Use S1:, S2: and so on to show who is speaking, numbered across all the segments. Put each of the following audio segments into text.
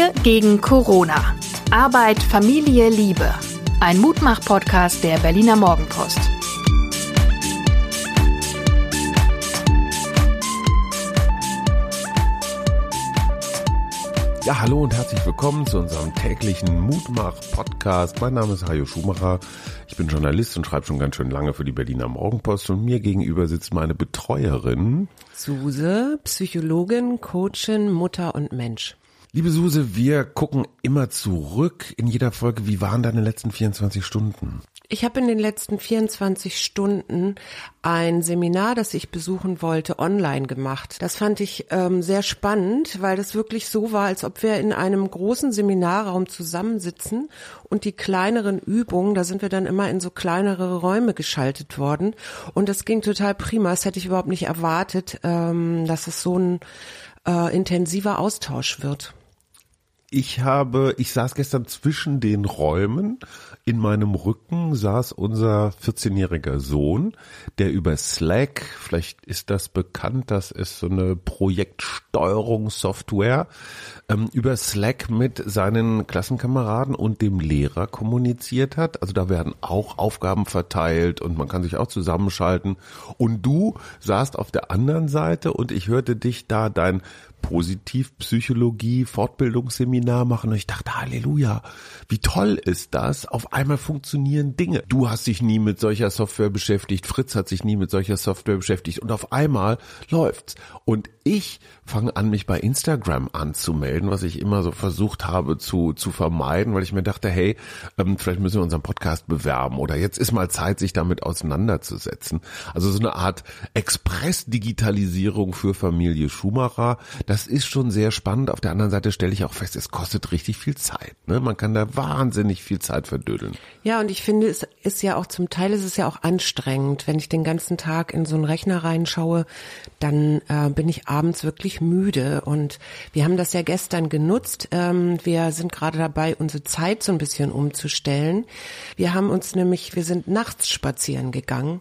S1: Wir gegen Corona. Arbeit, Familie, Liebe. Ein Mutmach-Podcast der Berliner Morgenpost.
S2: Ja, hallo und herzlich willkommen zu unserem täglichen Mutmach-Podcast. Mein Name ist Hajo Schumacher. Ich bin Journalist und schreibe schon ganz schön lange für die Berliner Morgenpost und mir gegenüber sitzt meine Betreuerin.
S3: Suse, Psychologin, Coachin, Mutter und Mensch.
S2: Liebe Suse, wir gucken immer zurück in jeder Folge. Wie waren deine letzten 24 Stunden?
S3: Ich habe in den letzten 24 Stunden ein Seminar, das ich besuchen wollte, online gemacht. Das fand ich ähm, sehr spannend, weil das wirklich so war, als ob wir in einem großen Seminarraum zusammensitzen und die kleineren Übungen, da sind wir dann immer in so kleinere Räume geschaltet worden. Und das ging total prima. Das hätte ich überhaupt nicht erwartet, ähm, dass es so ein äh, intensiver Austausch wird.
S2: Ich habe, ich saß gestern zwischen den Räumen. In meinem Rücken saß unser 14-jähriger Sohn, der über Slack, vielleicht ist das bekannt, das ist so eine Projektsteuerungssoftware, ähm, über Slack mit seinen Klassenkameraden und dem Lehrer kommuniziert hat. Also da werden auch Aufgaben verteilt und man kann sich auch zusammenschalten. Und du saßt auf der anderen Seite und ich hörte dich da dein Positivpsychologie Fortbildungsseminar machen und ich dachte, Halleluja, wie toll ist das? Auf einmal funktionieren Dinge. Du hast dich nie mit solcher Software beschäftigt, Fritz hat sich nie mit solcher Software beschäftigt und auf einmal läuft's. Und ich fange an, mich bei Instagram anzumelden, was ich immer so versucht habe zu, zu vermeiden, weil ich mir dachte, hey, ähm, vielleicht müssen wir unseren Podcast bewerben oder jetzt ist mal Zeit, sich damit auseinanderzusetzen. Also so eine Art Express-Digitalisierung für Familie Schumacher das ist schon sehr spannend. Auf der anderen Seite stelle ich auch fest, es kostet richtig viel Zeit. Ne? Man kann da wahnsinnig viel Zeit verdödeln.
S3: Ja, und ich finde, es ist ja auch zum Teil ist es ja auch anstrengend. Wenn ich den ganzen Tag in so einen Rechner reinschaue, dann äh, bin ich abends wirklich müde. Und wir haben das ja gestern genutzt. Ähm, wir sind gerade dabei, unsere Zeit so ein bisschen umzustellen. Wir haben uns nämlich, wir sind nachts spazieren gegangen.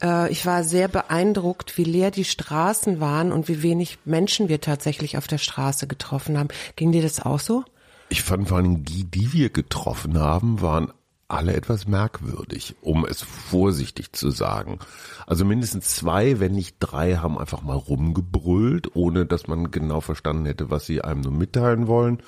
S3: Äh, ich war sehr beeindruckt, wie leer die Straßen waren und wie wenig Menschen wir tatsächlich tatsächlich auf der Straße getroffen haben. Ging dir das auch so?
S2: Ich fand vor allem die, die wir getroffen haben, waren alle etwas merkwürdig, um es vorsichtig zu sagen. Also mindestens zwei, wenn nicht drei, haben einfach mal rumgebrüllt, ohne dass man genau verstanden hätte, was sie einem nur mitteilen wollen.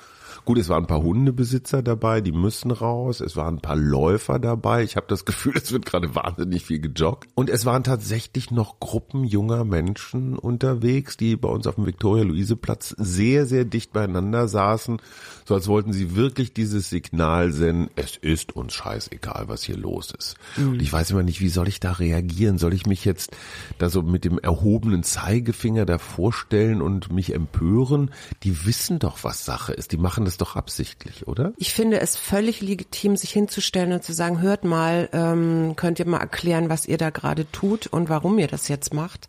S2: Gut, es waren ein paar Hundebesitzer dabei, die müssen raus. Es waren ein paar Läufer dabei. Ich habe das Gefühl, es wird gerade wahnsinnig viel gejoggt. Und es waren tatsächlich noch Gruppen junger Menschen unterwegs, die bei uns auf dem Viktoria-Luise-Platz sehr, sehr dicht beieinander saßen, so als wollten sie wirklich dieses Signal senden, es ist uns scheißegal, was hier los ist. Mhm. Und ich weiß immer nicht, wie soll ich da reagieren? Soll ich mich jetzt da so mit dem erhobenen Zeigefinger da vorstellen und mich empören? Die wissen doch, was Sache ist. Die machen das doch absichtlich, oder?
S3: Ich finde es völlig legitim, sich hinzustellen und zu sagen, hört mal, ähm, könnt ihr mal erklären, was ihr da gerade tut und warum ihr das jetzt macht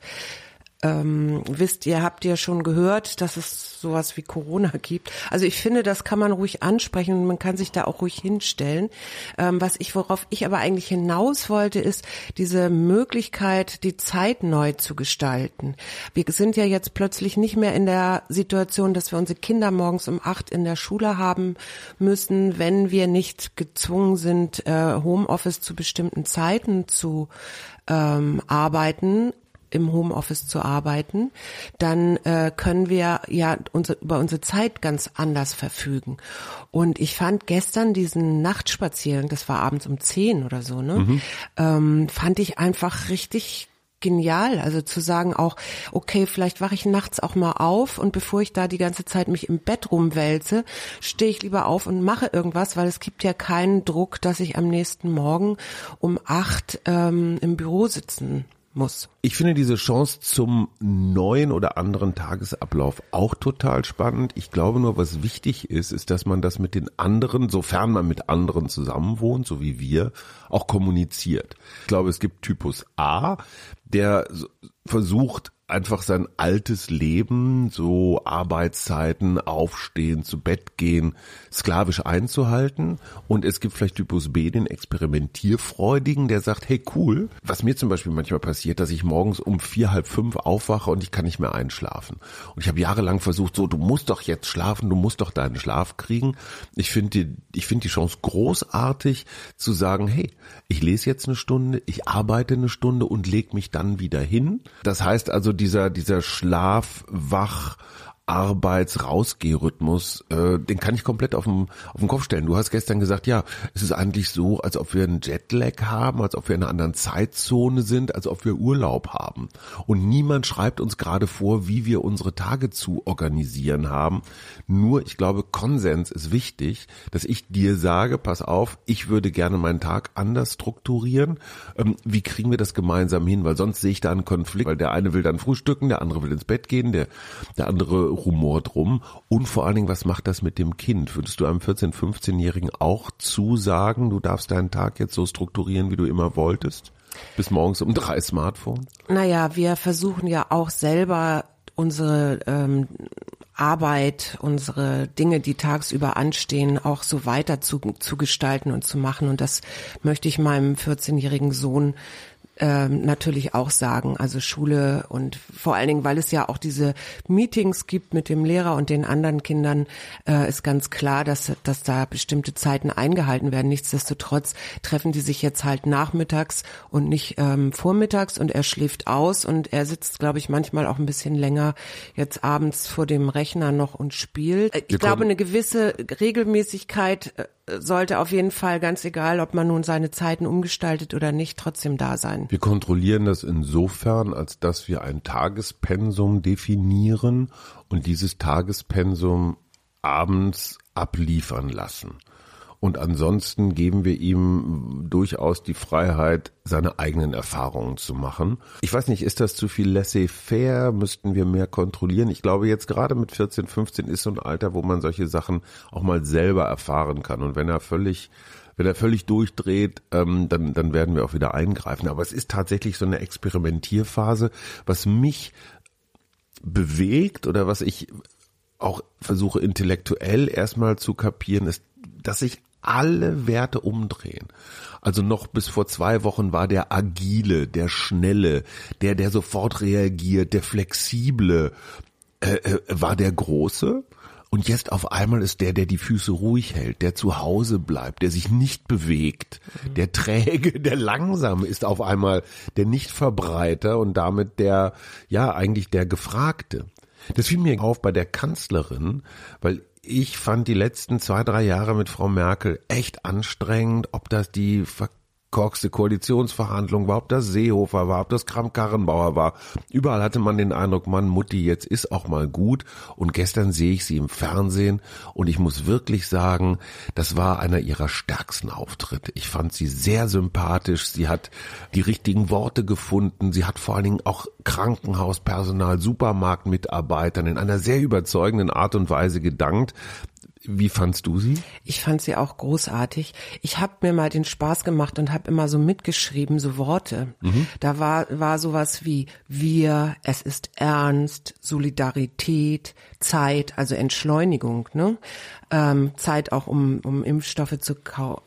S3: ähm, wisst ihr, habt ihr schon gehört, dass es sowas wie Corona gibt. Also ich finde, das kann man ruhig ansprechen und man kann sich da auch ruhig hinstellen. Ähm, was ich, worauf ich aber eigentlich hinaus wollte, ist diese Möglichkeit, die Zeit neu zu gestalten. Wir sind ja jetzt plötzlich nicht mehr in der Situation, dass wir unsere Kinder morgens um acht in der Schule haben müssen, wenn wir nicht gezwungen sind, äh, Homeoffice zu bestimmten Zeiten zu ähm, arbeiten, im Homeoffice zu arbeiten, dann äh, können wir ja unser, über unsere Zeit ganz anders verfügen. Und ich fand gestern diesen Nachtspaziergang, das war abends um zehn oder so, ne, mhm. ähm, fand ich einfach richtig genial. Also zu sagen auch, okay, vielleicht wache ich nachts auch mal auf und bevor ich da die ganze Zeit mich im Bett rumwälze, stehe ich lieber auf und mache irgendwas, weil es gibt ja keinen Druck, dass ich am nächsten Morgen um acht ähm, im Büro sitzen muss.
S2: Ich finde diese Chance zum neuen oder anderen Tagesablauf auch total spannend. Ich glaube nur, was wichtig ist, ist, dass man das mit den anderen, sofern man mit anderen zusammenwohnt, so wie wir, auch kommuniziert. Ich glaube, es gibt Typus A, der versucht, einfach sein altes Leben, so Arbeitszeiten, aufstehen, zu Bett gehen, sklavisch einzuhalten. Und es gibt vielleicht Typus B, den Experimentierfreudigen, der sagt, hey cool, was mir zum Beispiel manchmal passiert, dass ich morgens um vier, halb fünf aufwache und ich kann nicht mehr einschlafen. Und ich habe jahrelang versucht, so, du musst doch jetzt schlafen, du musst doch deinen Schlaf kriegen. Ich finde die, ich finde die Chance großartig zu sagen, hey, ich lese jetzt eine Stunde, ich arbeite eine Stunde und leg mich dann wieder hin. Das heißt also, dieser, dieser Schlaf-Wach- Arbeits-Rausgehrhythmus, äh, den kann ich komplett auf den, auf den Kopf stellen. Du hast gestern gesagt, ja, es ist eigentlich so, als ob wir einen Jetlag haben, als ob wir in einer anderen Zeitzone sind, als ob wir Urlaub haben. Und niemand schreibt uns gerade vor, wie wir unsere Tage zu organisieren haben. Nur, ich glaube, Konsens ist wichtig, dass ich dir sage, pass auf, ich würde gerne meinen Tag anders strukturieren. Ähm, wie kriegen wir das gemeinsam hin? Weil sonst sehe ich da einen Konflikt, weil der eine will dann frühstücken, der andere will ins Bett gehen, der, der andere Rumor drum? Und vor allen Dingen, was macht das mit dem Kind? Würdest du einem 14-, 15-Jährigen auch zusagen, du darfst deinen Tag jetzt so strukturieren, wie du immer wolltest? Bis morgens um drei Smartphone?
S3: Naja, wir versuchen ja auch selber unsere ähm, Arbeit, unsere Dinge, die tagsüber anstehen, auch so weiter zu, zu gestalten und zu machen. Und das möchte ich meinem 14-jährigen Sohn ähm, natürlich auch sagen. Also Schule und vor allen Dingen, weil es ja auch diese Meetings gibt mit dem Lehrer und den anderen Kindern, äh, ist ganz klar, dass, dass da bestimmte Zeiten eingehalten werden. Nichtsdestotrotz treffen die sich jetzt halt nachmittags und nicht ähm, vormittags und er schläft aus und er sitzt, glaube ich, manchmal auch ein bisschen länger jetzt abends vor dem Rechner noch und spielt. Äh, ich glaube, eine gewisse Regelmäßigkeit äh, sollte auf jeden Fall, ganz egal, ob man nun seine Zeiten umgestaltet oder nicht, trotzdem da sein.
S2: Wir kontrollieren das insofern, als dass wir ein Tagespensum definieren und dieses Tagespensum abends abliefern lassen. Und ansonsten geben wir ihm durchaus die Freiheit, seine eigenen Erfahrungen zu machen. Ich weiß nicht, ist das zu viel laissez-faire? Müssten wir mehr kontrollieren? Ich glaube, jetzt gerade mit 14, 15 ist so ein Alter, wo man solche Sachen auch mal selber erfahren kann. Und wenn er völlig wenn er völlig durchdreht, ähm, dann, dann werden wir auch wieder eingreifen. Aber es ist tatsächlich so eine Experimentierphase, was mich bewegt oder was ich auch versuche intellektuell erstmal zu kapieren, ist, dass sich alle Werte umdrehen. Also noch bis vor zwei Wochen war der agile, der schnelle, der, der sofort reagiert, der flexible, äh, äh, war der große. Und jetzt auf einmal ist der, der die Füße ruhig hält, der zu Hause bleibt, der sich nicht bewegt, mhm. der träge, der langsame ist auf einmal der Nichtverbreiter und damit der, ja, eigentlich der Gefragte. Das fiel mir auf bei der Kanzlerin, weil ich fand die letzten zwei, drei Jahre mit Frau Merkel echt anstrengend, ob das die korkste Koalitionsverhandlung war, ob das Seehofer war, ob das Kramp-Karrenbauer war. Überall hatte man den Eindruck, Mann, Mutti, jetzt ist auch mal gut. Und gestern sehe ich sie im Fernsehen und ich muss wirklich sagen, das war einer ihrer stärksten Auftritte. Ich fand sie sehr sympathisch. Sie hat die richtigen Worte gefunden. Sie hat vor allen Dingen auch Krankenhauspersonal, Supermarktmitarbeitern in einer sehr überzeugenden Art und Weise gedankt. Wie fandst du sie?
S3: Ich fand sie auch großartig. Ich habe mir mal den Spaß gemacht und habe immer so mitgeschrieben, so Worte. Mhm. Da war, war sowas wie wir, es ist ernst, Solidarität, Zeit, also Entschleunigung, ne? Ähm, Zeit auch, um, um Impfstoffe zu,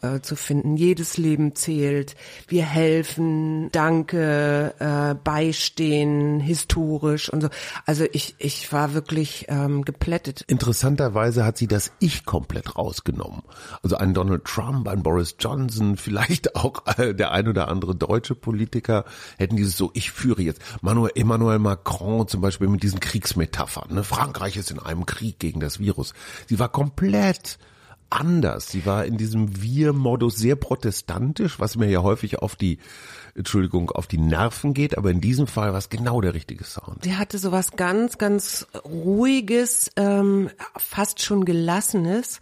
S3: äh, zu finden. Jedes Leben zählt. Wir helfen, danke, äh, beistehen, historisch und so. Also ich, ich war wirklich ähm, geplättet.
S2: Interessanterweise hat sie das Ich komplett rausgenommen. Also ein Donald Trump, ein Boris Johnson, vielleicht auch äh, der ein oder andere deutsche Politiker hätten dieses so, ich führe jetzt. Manuel, Emmanuel Macron zum Beispiel mit diesen Kriegsmetaphern. Ne? Frankreich ist in einem Krieg gegen das Virus. Sie war komplett komplett anders. Sie war in diesem Wir-Modus sehr protestantisch, was mir ja häufig auf die, Entschuldigung, auf die Nerven geht, aber in diesem Fall war es genau der richtige Sound.
S3: Sie hatte sowas ganz, ganz ruhiges, ähm, fast schon gelassenes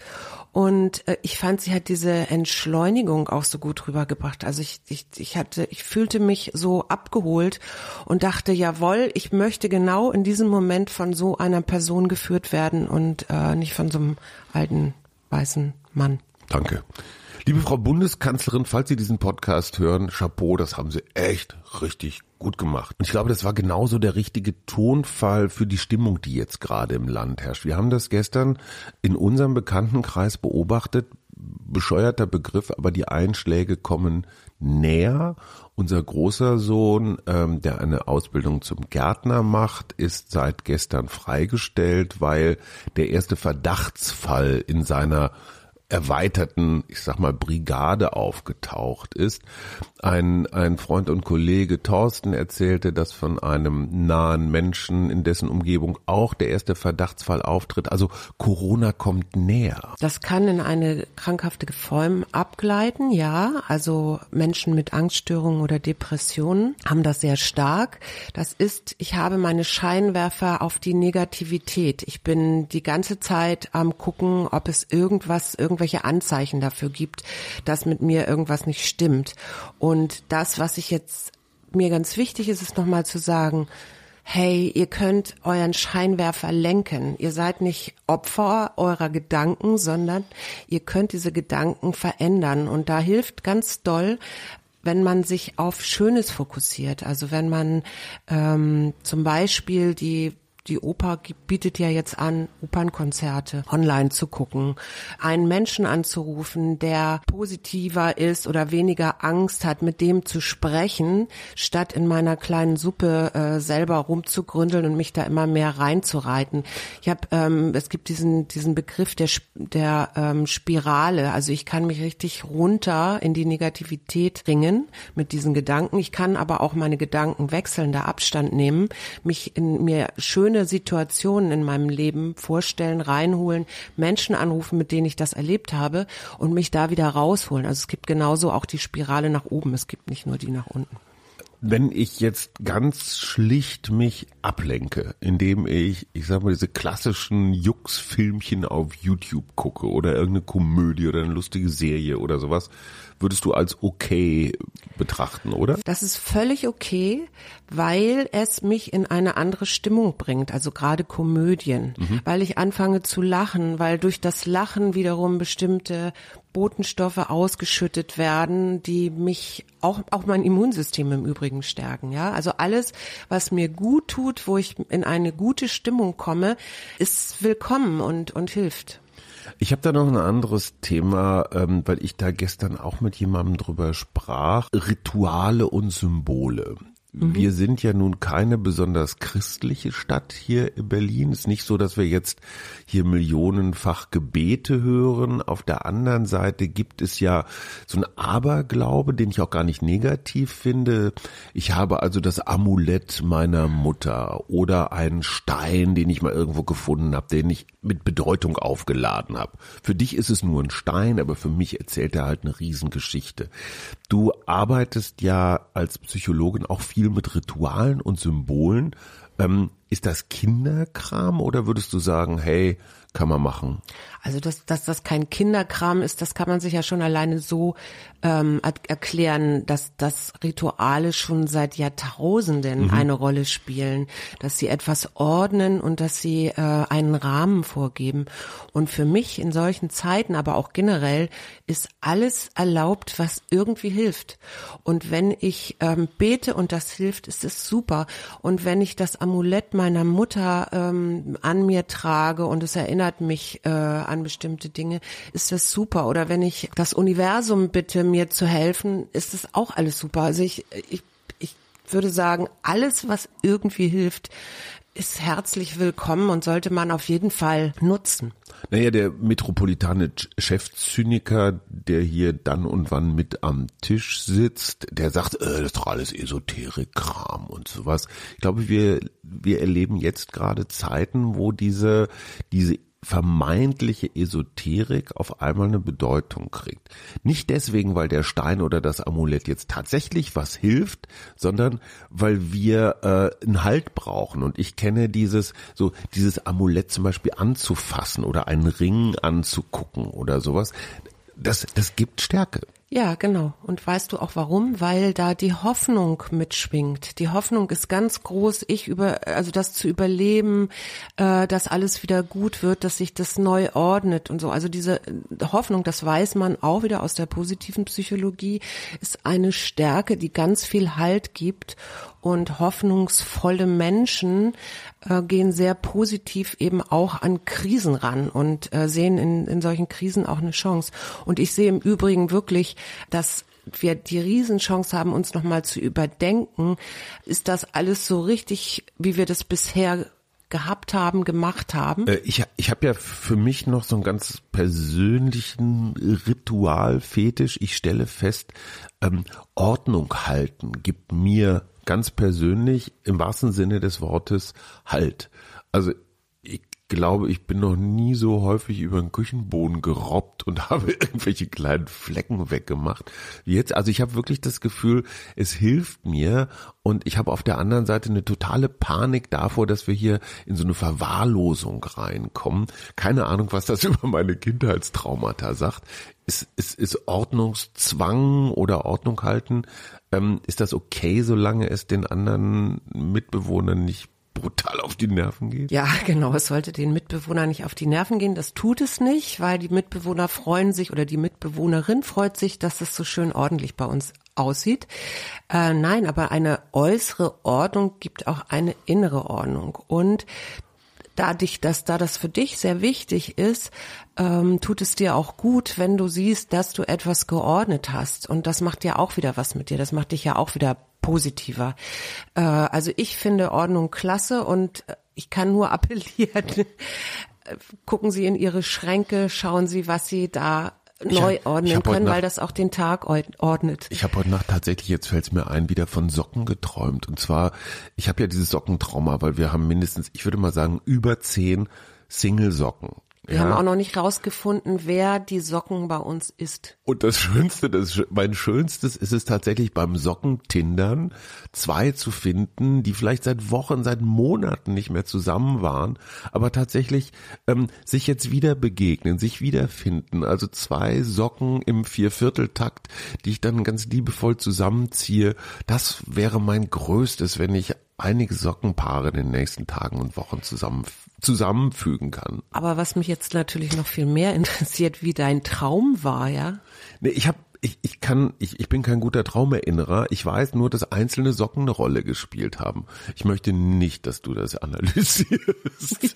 S3: und äh, ich fand, sie hat diese Entschleunigung auch so gut rübergebracht. Also ich, ich, ich hatte, ich fühlte mich so abgeholt und dachte, jawohl, ich möchte genau in diesem Moment von so einer Person geführt werden und äh, nicht von so einem alten weißen Mann.
S2: Danke. Liebe Frau Bundeskanzlerin, falls Sie diesen Podcast hören, Chapeau, das haben Sie echt richtig Gut gemacht. Und ich glaube, das war genauso der richtige Tonfall für die Stimmung, die jetzt gerade im Land herrscht. Wir haben das gestern in unserem Bekanntenkreis beobachtet. Bescheuerter Begriff, aber die Einschläge kommen näher. Unser großer Sohn, ähm, der eine Ausbildung zum Gärtner macht, ist seit gestern freigestellt, weil der erste Verdachtsfall in seiner erweiterten, ich sag mal, Brigade aufgetaucht ist. Ein, ein Freund und Kollege Thorsten erzählte, dass von einem nahen Menschen, in dessen Umgebung auch der erste Verdachtsfall auftritt. Also Corona kommt näher.
S3: Das kann in eine krankhafte Form abgleiten, ja. Also Menschen mit Angststörungen oder Depressionen haben das sehr stark. Das ist, ich habe meine Scheinwerfer auf die Negativität. Ich bin die ganze Zeit am gucken, ob es irgendwas, irgendwas irgendwelche Anzeichen dafür gibt, dass mit mir irgendwas nicht stimmt. Und das, was ich jetzt mir ganz wichtig ist, ist nochmal zu sagen, hey, ihr könnt euren Scheinwerfer lenken. Ihr seid nicht Opfer eurer Gedanken, sondern ihr könnt diese Gedanken verändern. Und da hilft ganz doll, wenn man sich auf Schönes fokussiert. Also wenn man ähm, zum Beispiel die die Oper bietet ja jetzt an, Opernkonzerte online zu gucken, einen Menschen anzurufen, der positiver ist oder weniger Angst hat, mit dem zu sprechen, statt in meiner kleinen Suppe äh, selber rumzugründeln und mich da immer mehr reinzureiten. Ich habe, ähm, es gibt diesen diesen Begriff der der ähm, Spirale. Also ich kann mich richtig runter in die Negativität ringen mit diesen Gedanken. Ich kann aber auch meine Gedanken wechseln, da Abstand nehmen, mich in mir schöne schöne Situationen in meinem Leben vorstellen, reinholen, Menschen anrufen, mit denen ich das erlebt habe und mich da wieder rausholen. Also es gibt genauso auch die Spirale nach oben, es gibt nicht nur die nach unten.
S2: Wenn ich jetzt ganz schlicht mich ablenke, indem ich, ich sag mal, diese klassischen Jux-Filmchen auf YouTube gucke oder irgendeine Komödie oder eine lustige Serie oder sowas, würdest du als okay betrachten, oder?
S3: Das ist völlig okay, weil es mich in eine andere Stimmung bringt, also gerade Komödien, mhm. weil ich anfange zu lachen, weil durch das Lachen wiederum bestimmte Botenstoffe ausgeschüttet werden, die mich auch auch mein Immunsystem im Übrigen stärken, ja? Also alles, was mir gut tut, wo ich in eine gute Stimmung komme, ist willkommen und und hilft.
S2: Ich habe da noch ein anderes Thema, ähm, weil ich da gestern auch mit jemandem drüber sprach. Rituale und Symbole. Mhm. Wir sind ja nun keine besonders christliche Stadt hier in Berlin. Es ist nicht so, dass wir jetzt hier millionenfach Gebete hören. Auf der anderen Seite gibt es ja so ein Aberglaube, den ich auch gar nicht negativ finde. Ich habe also das Amulett meiner Mutter oder einen Stein, den ich mal irgendwo gefunden habe, den ich mit Bedeutung aufgeladen habe. Für dich ist es nur ein Stein, aber für mich erzählt er halt eine Riesengeschichte. Du arbeitest ja als Psychologin auch viel viel mit Ritualen und Symbolen. Ähm, ist das Kinderkram oder würdest du sagen, hey, kann man machen?
S3: Also dass, dass das kein Kinderkram ist, das kann man sich ja schon alleine so ähm, erklären, dass das Rituale schon seit Jahrtausenden mhm. eine Rolle spielen, dass sie etwas ordnen und dass sie äh, einen Rahmen vorgeben. Und für mich in solchen Zeiten, aber auch generell, ist alles erlaubt, was irgendwie hilft. Und wenn ich ähm, bete und das hilft, ist es super. Und wenn ich das Amulett meiner Mutter ähm, an mir trage und es erinnert mich äh, an bestimmte Dinge, ist das super. Oder wenn ich das Universum bitte, mir zu helfen, ist das auch alles super. Also ich, ich, ich würde sagen, alles, was irgendwie hilft, ist herzlich willkommen und sollte man auf jeden Fall nutzen.
S2: Naja, der metropolitane Chefzyniker, der hier dann und wann mit am Tisch sitzt, der sagt, äh, das ist doch alles Esoterik-Kram und sowas. Ich glaube, wir, wir erleben jetzt gerade Zeiten, wo diese, diese vermeintliche Esoterik auf einmal eine Bedeutung kriegt. Nicht deswegen, weil der Stein oder das Amulett jetzt tatsächlich was hilft, sondern weil wir äh, einen Halt brauchen. Und ich kenne dieses, so dieses Amulett zum Beispiel anzufassen oder einen Ring anzugucken oder sowas. Das, das gibt Stärke.
S3: Ja, genau. Und weißt du auch warum? Weil da die Hoffnung mitschwingt. Die Hoffnung ist ganz groß, ich über, also das zu überleben, äh, dass alles wieder gut wird, dass sich das neu ordnet und so. Also diese Hoffnung, das weiß man auch wieder aus der positiven Psychologie, ist eine Stärke, die ganz viel Halt gibt und hoffnungsvolle Menschen äh, gehen sehr positiv eben auch an Krisen ran und äh, sehen in, in solchen Krisen auch eine Chance. Und ich sehe im Übrigen wirklich, dass wir die Riesenchance haben, uns nochmal zu überdenken, ist das alles so richtig, wie wir das bisher gehabt haben, gemacht haben?
S2: Äh, ich ich habe ja für mich noch so einen ganz persönlichen Ritualfetisch. Ich stelle fest, ähm, Ordnung halten gibt mir ganz persönlich im wahrsten Sinne des Wortes Halt. Also glaube, ich bin noch nie so häufig über den Küchenboden gerobbt und habe irgendwelche kleinen Flecken weggemacht jetzt. Also ich habe wirklich das Gefühl, es hilft mir und ich habe auf der anderen Seite eine totale Panik davor, dass wir hier in so eine Verwahrlosung reinkommen. Keine Ahnung, was das über meine Kindheitstraumata sagt. Ist, ist, ist Ordnungszwang oder Ordnung halten ähm, ist das okay, solange es den anderen Mitbewohnern nicht brutal auf die Nerven geht?
S3: Ja, genau. Es sollte den Mitbewohnern nicht auf die Nerven gehen. Das tut es nicht, weil die Mitbewohner freuen sich oder die Mitbewohnerin freut sich, dass es so schön ordentlich bei uns aussieht. Äh, nein, aber eine äußere Ordnung gibt auch eine innere Ordnung. Und dadurch, dass da das für dich sehr wichtig ist, ähm, tut es dir auch gut, wenn du siehst, dass du etwas geordnet hast. Und das macht ja auch wieder was mit dir. Das macht dich ja auch wieder positiver. Äh, also ich finde Ordnung klasse und ich kann nur appellieren, gucken Sie in Ihre Schränke, schauen Sie, was Sie da neu ordnen können, Nacht, weil das auch den Tag ordnet.
S2: Ich habe heute Nacht tatsächlich, jetzt fällt es mir ein, wieder von Socken geträumt. Und zwar, ich habe ja dieses Sockentrauma, weil wir haben mindestens, ich würde mal sagen, über zehn Single-Socken.
S3: Wir ja. haben auch noch nicht rausgefunden, wer die Socken bei uns ist.
S2: Und das Schönste, das, mein Schönstes ist es tatsächlich beim Sockentindern, zwei zu finden, die vielleicht seit Wochen, seit Monaten nicht mehr zusammen waren, aber tatsächlich ähm, sich jetzt wieder begegnen, sich wiederfinden. Also zwei Socken im Viervierteltakt, die ich dann ganz liebevoll zusammenziehe. Das wäre mein Größtes, wenn ich einige Sockenpaare in den nächsten Tagen und Wochen zusammen, zusammenfügen kann.
S3: Aber was mich jetzt natürlich noch viel mehr interessiert, wie dein Traum war, ja?
S2: Nee, ich habe ich, ich kann, ich, ich bin kein guter Traumerinnerer. Ich weiß nur, dass einzelne Socken eine Rolle gespielt haben. Ich möchte nicht, dass du das analysierst.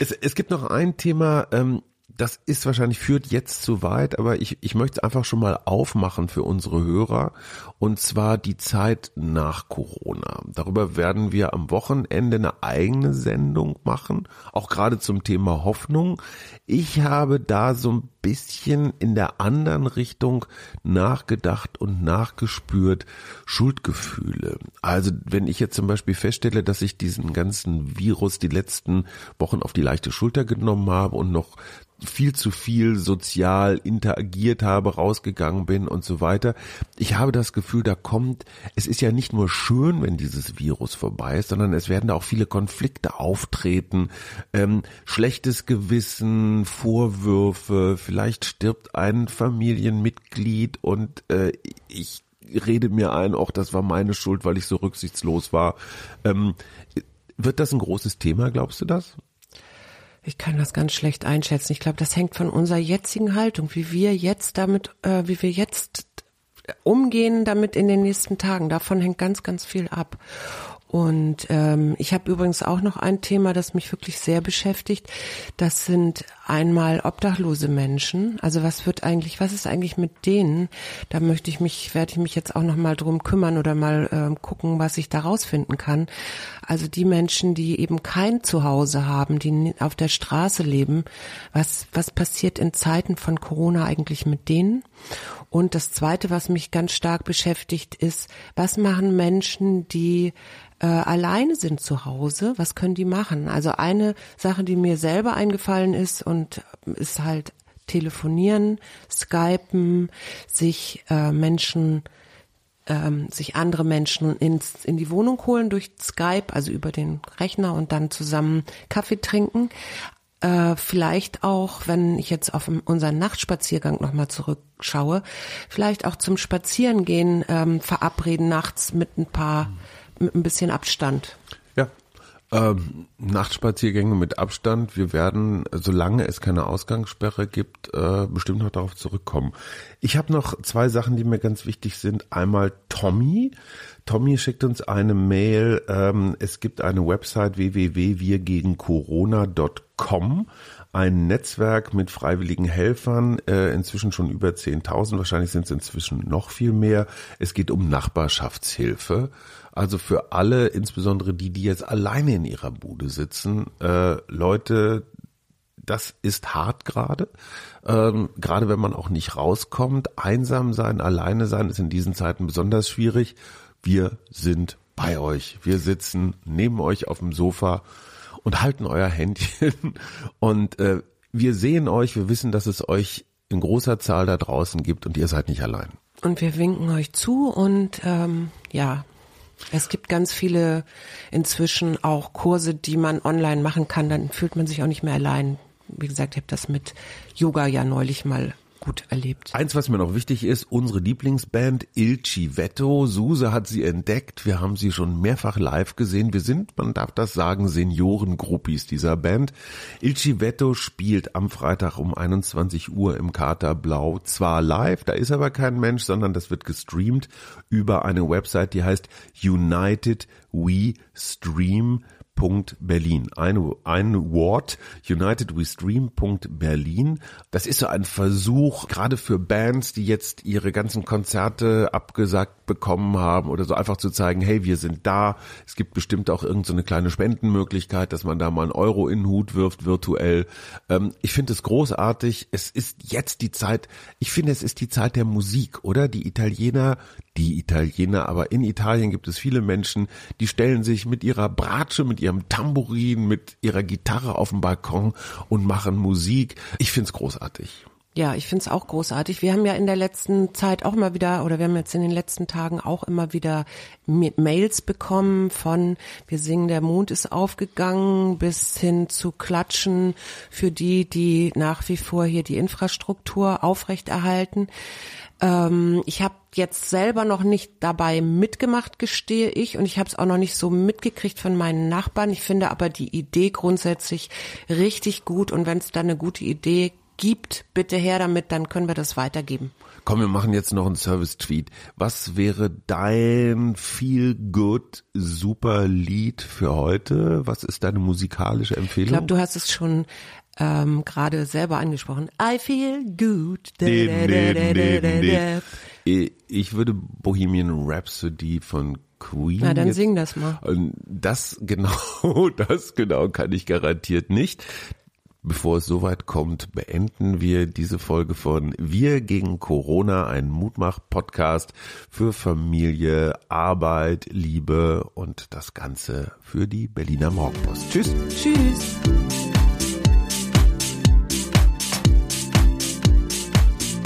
S2: es, es gibt noch ein Thema, ähm, das ist wahrscheinlich, führt jetzt zu weit, aber ich, ich möchte es einfach schon mal aufmachen für unsere Hörer. Und zwar die Zeit nach Corona. Darüber werden wir am Wochenende eine eigene Sendung machen, auch gerade zum Thema Hoffnung. Ich habe da so ein bisschen in der anderen Richtung nachgedacht und nachgespürt Schuldgefühle. Also wenn ich jetzt zum Beispiel feststelle, dass ich diesen ganzen Virus die letzten Wochen auf die leichte Schulter genommen habe und noch viel zu viel sozial interagiert habe, rausgegangen bin und so weiter. Ich habe das Gefühl, da kommt, es ist ja nicht nur schön, wenn dieses Virus vorbei ist, sondern es werden auch viele Konflikte auftreten, ähm, schlechtes Gewissen, Vorwürfe, vielleicht stirbt ein Familienmitglied und äh, ich rede mir ein, auch das war meine Schuld, weil ich so rücksichtslos war. Ähm, wird das ein großes Thema, glaubst du das?
S3: Ich kann das ganz schlecht einschätzen. Ich glaube, das hängt von unserer jetzigen Haltung, wie wir jetzt damit, äh, wie wir jetzt umgehen damit in den nächsten Tagen. Davon hängt ganz, ganz viel ab. Und ähm, ich habe übrigens auch noch ein Thema, das mich wirklich sehr beschäftigt. Das sind einmal obdachlose Menschen. Also was wird eigentlich, was ist eigentlich mit denen? Da möchte ich mich, werde ich mich jetzt auch noch mal drum kümmern oder mal ähm, gucken, was ich da rausfinden kann. Also die Menschen, die eben kein Zuhause haben, die auf der Straße leben. Was was passiert in Zeiten von Corona eigentlich mit denen? Und das Zweite, was mich ganz stark beschäftigt, ist, was machen Menschen, die äh, alleine sind zu Hause? Was können die machen? Also eine Sache, die mir selber eingefallen ist und ist halt telefonieren, skypen, sich äh, Menschen ähm, sich andere Menschen ins, in die Wohnung holen durch Skype, also über den Rechner und dann zusammen Kaffee trinken. Äh, vielleicht auch, wenn ich jetzt auf unseren Nachtspaziergang nochmal zurückschaue, vielleicht auch zum Spazierengehen ähm, verabreden nachts mit ein paar, mit ein bisschen Abstand.
S2: Ja, ähm, Nachtspaziergänge mit Abstand. Wir werden, solange es keine Ausgangssperre gibt, äh, bestimmt noch darauf zurückkommen. Ich habe noch zwei Sachen, die mir ganz wichtig sind. Einmal Tommy. Tommy schickt uns eine Mail. Ähm, es gibt eine Website www.wirgegencorona.com ein Netzwerk mit freiwilligen Helfern, äh, inzwischen schon über 10.000, wahrscheinlich sind es inzwischen noch viel mehr. Es geht um Nachbarschaftshilfe. Also für alle, insbesondere die, die jetzt alleine in ihrer Bude sitzen, äh, Leute, das ist hart gerade. Ähm, gerade wenn man auch nicht rauskommt. Einsam sein, alleine sein ist in diesen Zeiten besonders schwierig. Wir sind bei euch. Wir sitzen neben euch auf dem Sofa und halten euer Händchen. Und äh, wir sehen euch, wir wissen, dass es euch in großer Zahl da draußen gibt und ihr seid nicht allein.
S3: Und wir winken euch zu und ähm, ja, es gibt ganz viele inzwischen auch Kurse, die man online machen kann, dann fühlt man sich auch nicht mehr allein. Wie gesagt, ich habe das mit Yoga ja neulich mal gut erlebt.
S2: Eins, was mir noch wichtig ist, unsere Lieblingsband Il Civetto. Suse hat sie entdeckt. Wir haben sie schon mehrfach live gesehen. Wir sind, man darf das sagen, Seniorengruppies dieser Band. Il Civetto spielt am Freitag um 21 Uhr im Kater Blau. Zwar live, da ist aber kein Mensch, sondern das wird gestreamt über eine Website, die heißt United We Stream Berlin. Ein, ein Wort, unitedwestream.berlin. Das ist so ein Versuch, gerade für Bands, die jetzt ihre ganzen Konzerte abgesagt bekommen haben oder so einfach zu zeigen, hey, wir sind da. Es gibt bestimmt auch irgendeine so kleine Spendenmöglichkeit, dass man da mal einen Euro in den Hut wirft, virtuell. Ähm, ich finde es großartig. Es ist jetzt die Zeit, ich finde, es ist die Zeit der Musik, oder? Die Italiener, die Italiener, aber in Italien gibt es viele Menschen, die stellen sich mit ihrer Bratsche, mit ihrem Tambourin, mit ihrer Gitarre auf den Balkon und machen Musik. Ich find's großartig.
S3: Ja, ich find's auch großartig. Wir haben ja in der letzten Zeit auch immer wieder, oder wir haben jetzt in den letzten Tagen auch immer wieder Mails bekommen von Wir singen, der Mond ist aufgegangen, bis hin zu Klatschen für die, die nach wie vor hier die Infrastruktur aufrechterhalten. Ähm, ich habe jetzt selber noch nicht dabei mitgemacht, gestehe ich, und ich habe es auch noch nicht so mitgekriegt von meinen Nachbarn. Ich finde aber die Idee grundsätzlich richtig gut und wenn es da eine gute Idee gibt, bitte her damit, dann können wir das weitergeben.
S2: Komm, wir machen jetzt noch einen Service-Tweet. Was wäre dein Feel Good Super Lied für heute? Was ist deine musikalische Empfehlung?
S3: Ich glaube, du hast es schon ähm, gerade selber angesprochen. I feel good.
S2: Ich würde Bohemian Rhapsody von Queen.
S3: Na, dann sing das mal.
S2: Das genau, das genau kann ich garantiert nicht. Bevor es soweit kommt, beenden wir diese Folge von Wir gegen Corona, ein Mutmach-Podcast für Familie, Arbeit, Liebe und das Ganze für die Berliner Morgenpost. Tschüss.
S3: Tschüss.